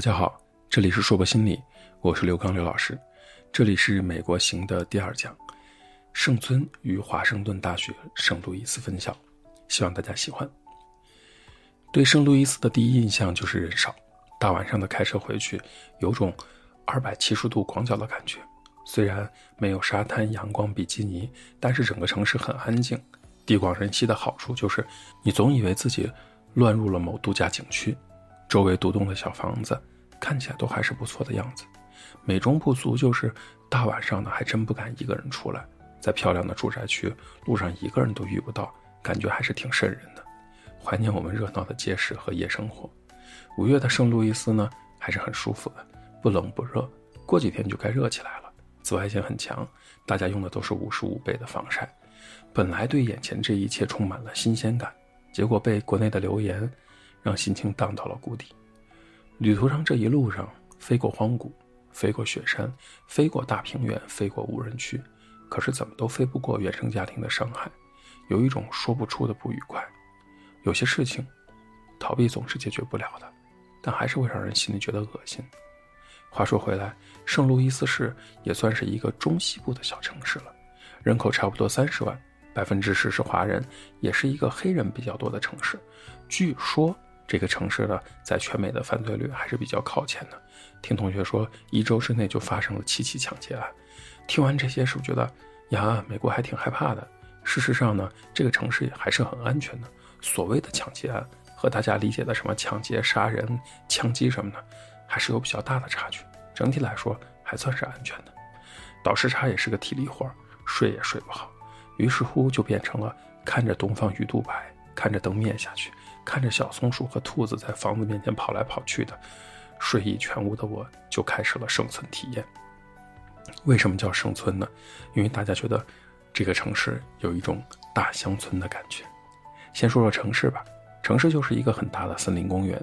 大家好，这里是硕博心理，我是刘刚刘老师。这里是美国行的第二讲，圣村与华盛顿大学圣路易斯分校，希望大家喜欢。对圣路易斯的第一印象就是人少，大晚上的开车回去，有种二百七十度广角的感觉。虽然没有沙滩、阳光、比基尼，但是整个城市很安静。地广人稀的好处就是，你总以为自己乱入了某度假景区。周围独栋的小房子，看起来都还是不错的样子。美中不足就是大晚上的还真不敢一个人出来，在漂亮的住宅区，路上一个人都遇不到，感觉还是挺瘆人的。怀念我们热闹的街市和夜生活。五月的圣路易斯呢，还是很舒服的，不冷不热。过几天就该热起来了。紫外线很强，大家用的都是五十五倍的防晒。本来对眼前这一切充满了新鲜感，结果被国内的流言。让心情荡到了谷底。旅途上这一路上，飞过荒谷，飞过雪山，飞过大平原，飞过无人区，可是怎么都飞不过原生家庭的伤害，有一种说不出的不愉快。有些事情，逃避总是解决不了的，但还是会让人心里觉得恶心。话说回来，圣路易斯市也算是一个中西部的小城市了，人口差不多三十万，百分之十是华人，也是一个黑人比较多的城市。据说。这个城市呢，在全美的犯罪率还是比较靠前的。听同学说，一周之内就发生了七起抢劫案。听完这些，是不是觉得呀，美国还挺害怕的？事实上呢，这个城市还是很安全的。所谓的抢劫案和大家理解的什么抢劫、杀人、枪击什么的，还是有比较大的差距。整体来说，还算是安全的。倒时差也是个体力活，睡也睡不好，于是乎就变成了看着东方鱼肚白，看着灯灭下去。看着小松鼠和兔子在房子面前跑来跑去的，睡意全无的我，就开始了生存体验。为什么叫生存呢？因为大家觉得这个城市有一种大乡村的感觉。先说说城市吧，城市就是一个很大的森林公园。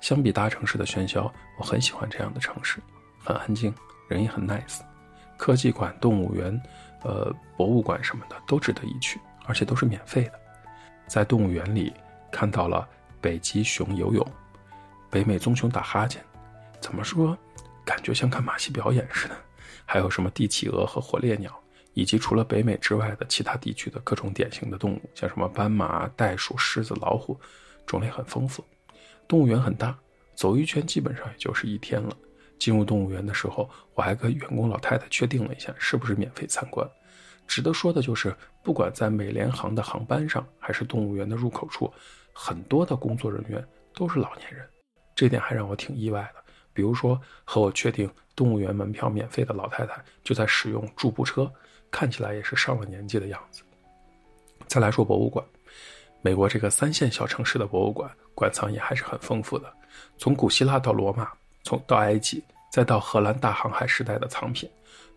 相比大城市的喧嚣，我很喜欢这样的城市，很安静，人也很 nice。科技馆、动物园、呃，博物馆什么的都值得一去，而且都是免费的。在动物园里。看到了北极熊游泳，北美棕熊打哈欠，怎么说，感觉像看马戏表演似的。还有什么帝企鹅和火烈鸟，以及除了北美之外的其他地区的各种典型的动物，像什么斑马、袋鼠、狮子、老虎，种类很丰富。动物园很大，走一圈基本上也就是一天了。进入动物园的时候，我还跟员工老太太确定了一下是不是免费参观。值得说的就是，不管在美联航的航班上，还是动物园的入口处。很多的工作人员都是老年人，这点还让我挺意外的。比如说，和我确定动物园门票免费的老太太就在使用助步车，看起来也是上了年纪的样子。再来说博物馆，美国这个三线小城市的博物馆馆藏也还是很丰富的，从古希腊到罗马，从到埃及，再到荷兰大航海时代的藏品，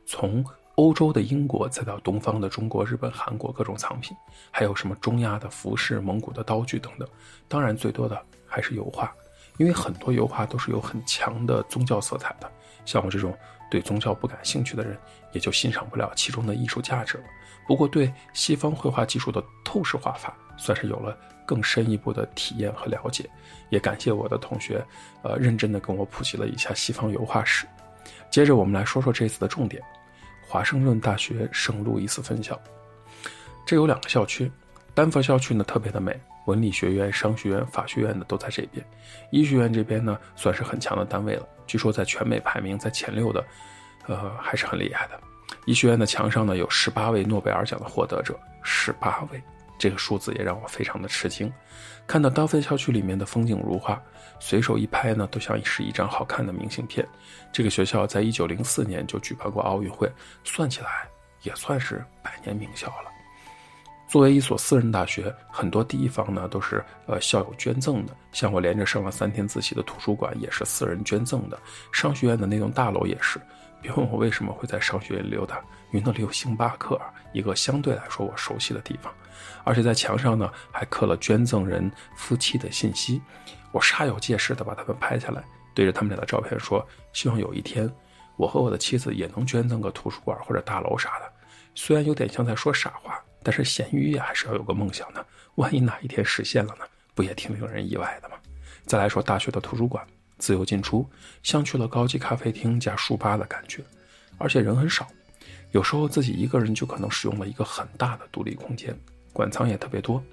从。欧洲的英国，再到东方的中国、日本、韩国各种藏品，还有什么中亚的服饰、蒙古的刀具等等。当然，最多的还是油画，因为很多油画都是有很强的宗教色彩的。像我这种对宗教不感兴趣的人，也就欣赏不了其中的艺术价值了。不过，对西方绘画技术的透视画法，算是有了更深一步的体验和了解。也感谢我的同学，呃，认真的跟我普及了一下西方油画史。接着，我们来说说这次的重点。华盛顿大学圣路易斯分校，这有两个校区。丹佛校区呢特别的美，文理学院、商学院、法学院的都在这边。医学院这边呢算是很强的单位了，据说在全美排名在前六的，呃还是很厉害的。医学院的墙上呢有十八位诺贝尔奖的获得者，十八位。这个数字也让我非常的吃惊，看到丹佛校区里面的风景如画，随手一拍呢，都像是一张好看的明信片。这个学校在一九零四年就举办过奥运会，算起来也算是百年名校了。作为一所私人大学，很多地方呢都是呃校友捐赠的，像我连着上了三天自习的图书馆也是私人捐赠的，商学院的那栋大楼也是。别问我为什么会在商学院溜达，因为那里有星巴克，一个相对来说我熟悉的地方。而且在墙上呢还刻了捐赠人夫妻的信息，我煞有介事的把他们拍下来，对着他们俩的照片说：希望有一天，我和我的妻子也能捐赠个图书馆或者大楼啥的。虽然有点像在说傻话，但是咸鱼也还是要有个梦想的。万一哪一天实现了呢？不也挺令人意外的吗？再来说大学的图书馆，自由进出，像去了高级咖啡厅加书吧的感觉，而且人很少，有时候自己一个人就可能使用了一个很大的独立空间，馆藏也特别多。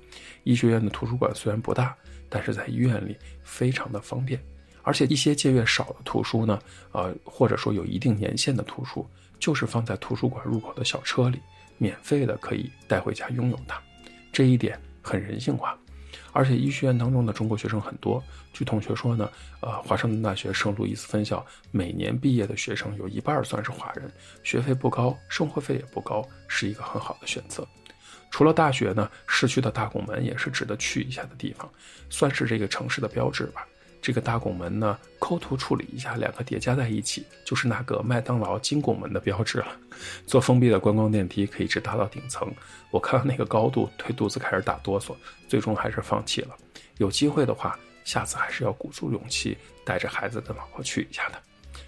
医学院的图书馆虽然不大，但是在医院里非常的方便，而且一些借阅少的图书呢，呃，或者说有一定年限的图书，就是放在图书馆入口的小车里，免费的可以带回家拥有它，这一点很人性化。而且医学院当中的中国学生很多，据同学说呢，呃，华盛顿大学圣路易斯分校每年毕业的学生有一半算是华人，学费不高，生活费也不高，是一个很好的选择。除了大学呢，市区的大拱门也是值得去一下的地方，算是这个城市的标志吧。这个大拱门呢，抠图处理一下，两个叠加在一起，就是那个麦当劳金拱门的标志了。坐封闭的观光电梯可以直达到顶层，我看到那个高度，腿肚子开始打哆嗦，最终还是放弃了。有机会的话，下次还是要鼓足勇气，带着孩子跟老婆去一下的。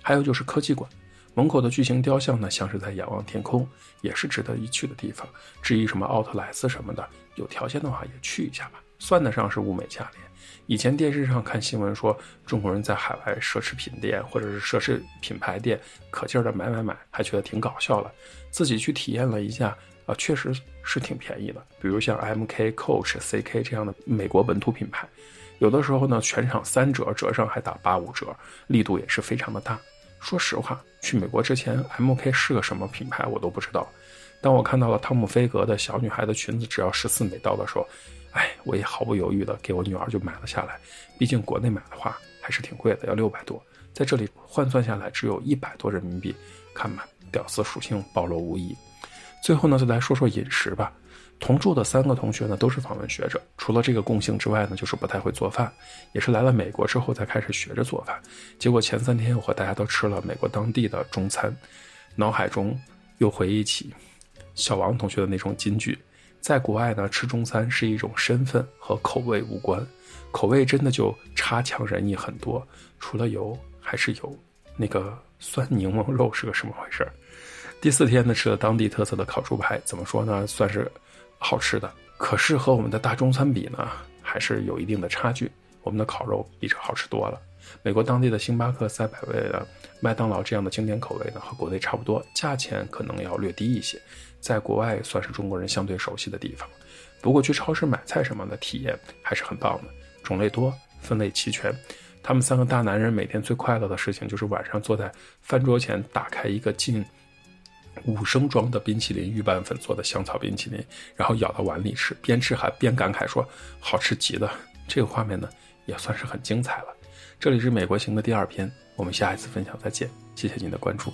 还有就是科技馆，门口的巨型雕像呢，像是在仰望天空，也是值得一去的地方。至于什么奥特莱斯什么的，有条件的话也去一下吧，算得上是物美价廉。以前电视上看新闻说，中国人在海外奢侈品店或者是奢侈品牌店可劲儿的买买买，还觉得挺搞笑的。自己去体验了一下，啊，确实是挺便宜的。比如像 MK、Coach、CK 这样的美国本土品牌，有的时候呢全场三折，折上还打八五折，力度也是非常的大。说实话，去美国之前，MK 是个什么品牌我都不知道。当我看到了汤姆菲格的小女孩的裙子只要十四美刀的时候，哎，我也毫不犹豫的给我女儿就买了下来，毕竟国内买的话还是挺贵的，要六百多，在这里换算下来只有一百多人民币，看吧，屌丝属性暴露无遗。最后呢，就来说说饮食吧。同住的三个同学呢都是访问学者，除了这个共性之外呢，就是不太会做饭，也是来了美国之后才开始学着做饭。结果前三天我和大家都吃了美国当地的中餐，脑海中又回忆起小王同学的那种金句。在国外呢，吃中餐是一种身份和口味无关，口味真的就差强人意很多。除了油还是油，那个酸柠檬肉是个什么回事第四天呢，吃了当地特色的烤猪排，怎么说呢，算是好吃的。可是和我们的大中餐比呢，还是有一定的差距。我们的烤肉比这好吃多了。美国当地的星巴克、赛百味的麦当劳这样的经典口味呢，和国内差不多，价钱可能要略低一些。在国外算是中国人相对熟悉的地方，不过去超市买菜什么的体验还是很棒的，种类多，分类齐全。他们三个大男人每天最快乐的事情就是晚上坐在饭桌前，打开一个近五升装的冰淇淋预拌粉做的香草冰淇淋，然后舀到碗里吃，边吃还边感慨说好吃极了。这个画面呢也算是很精彩了。这里是美国行的第二篇，我们下一次分享再见，谢谢您的关注。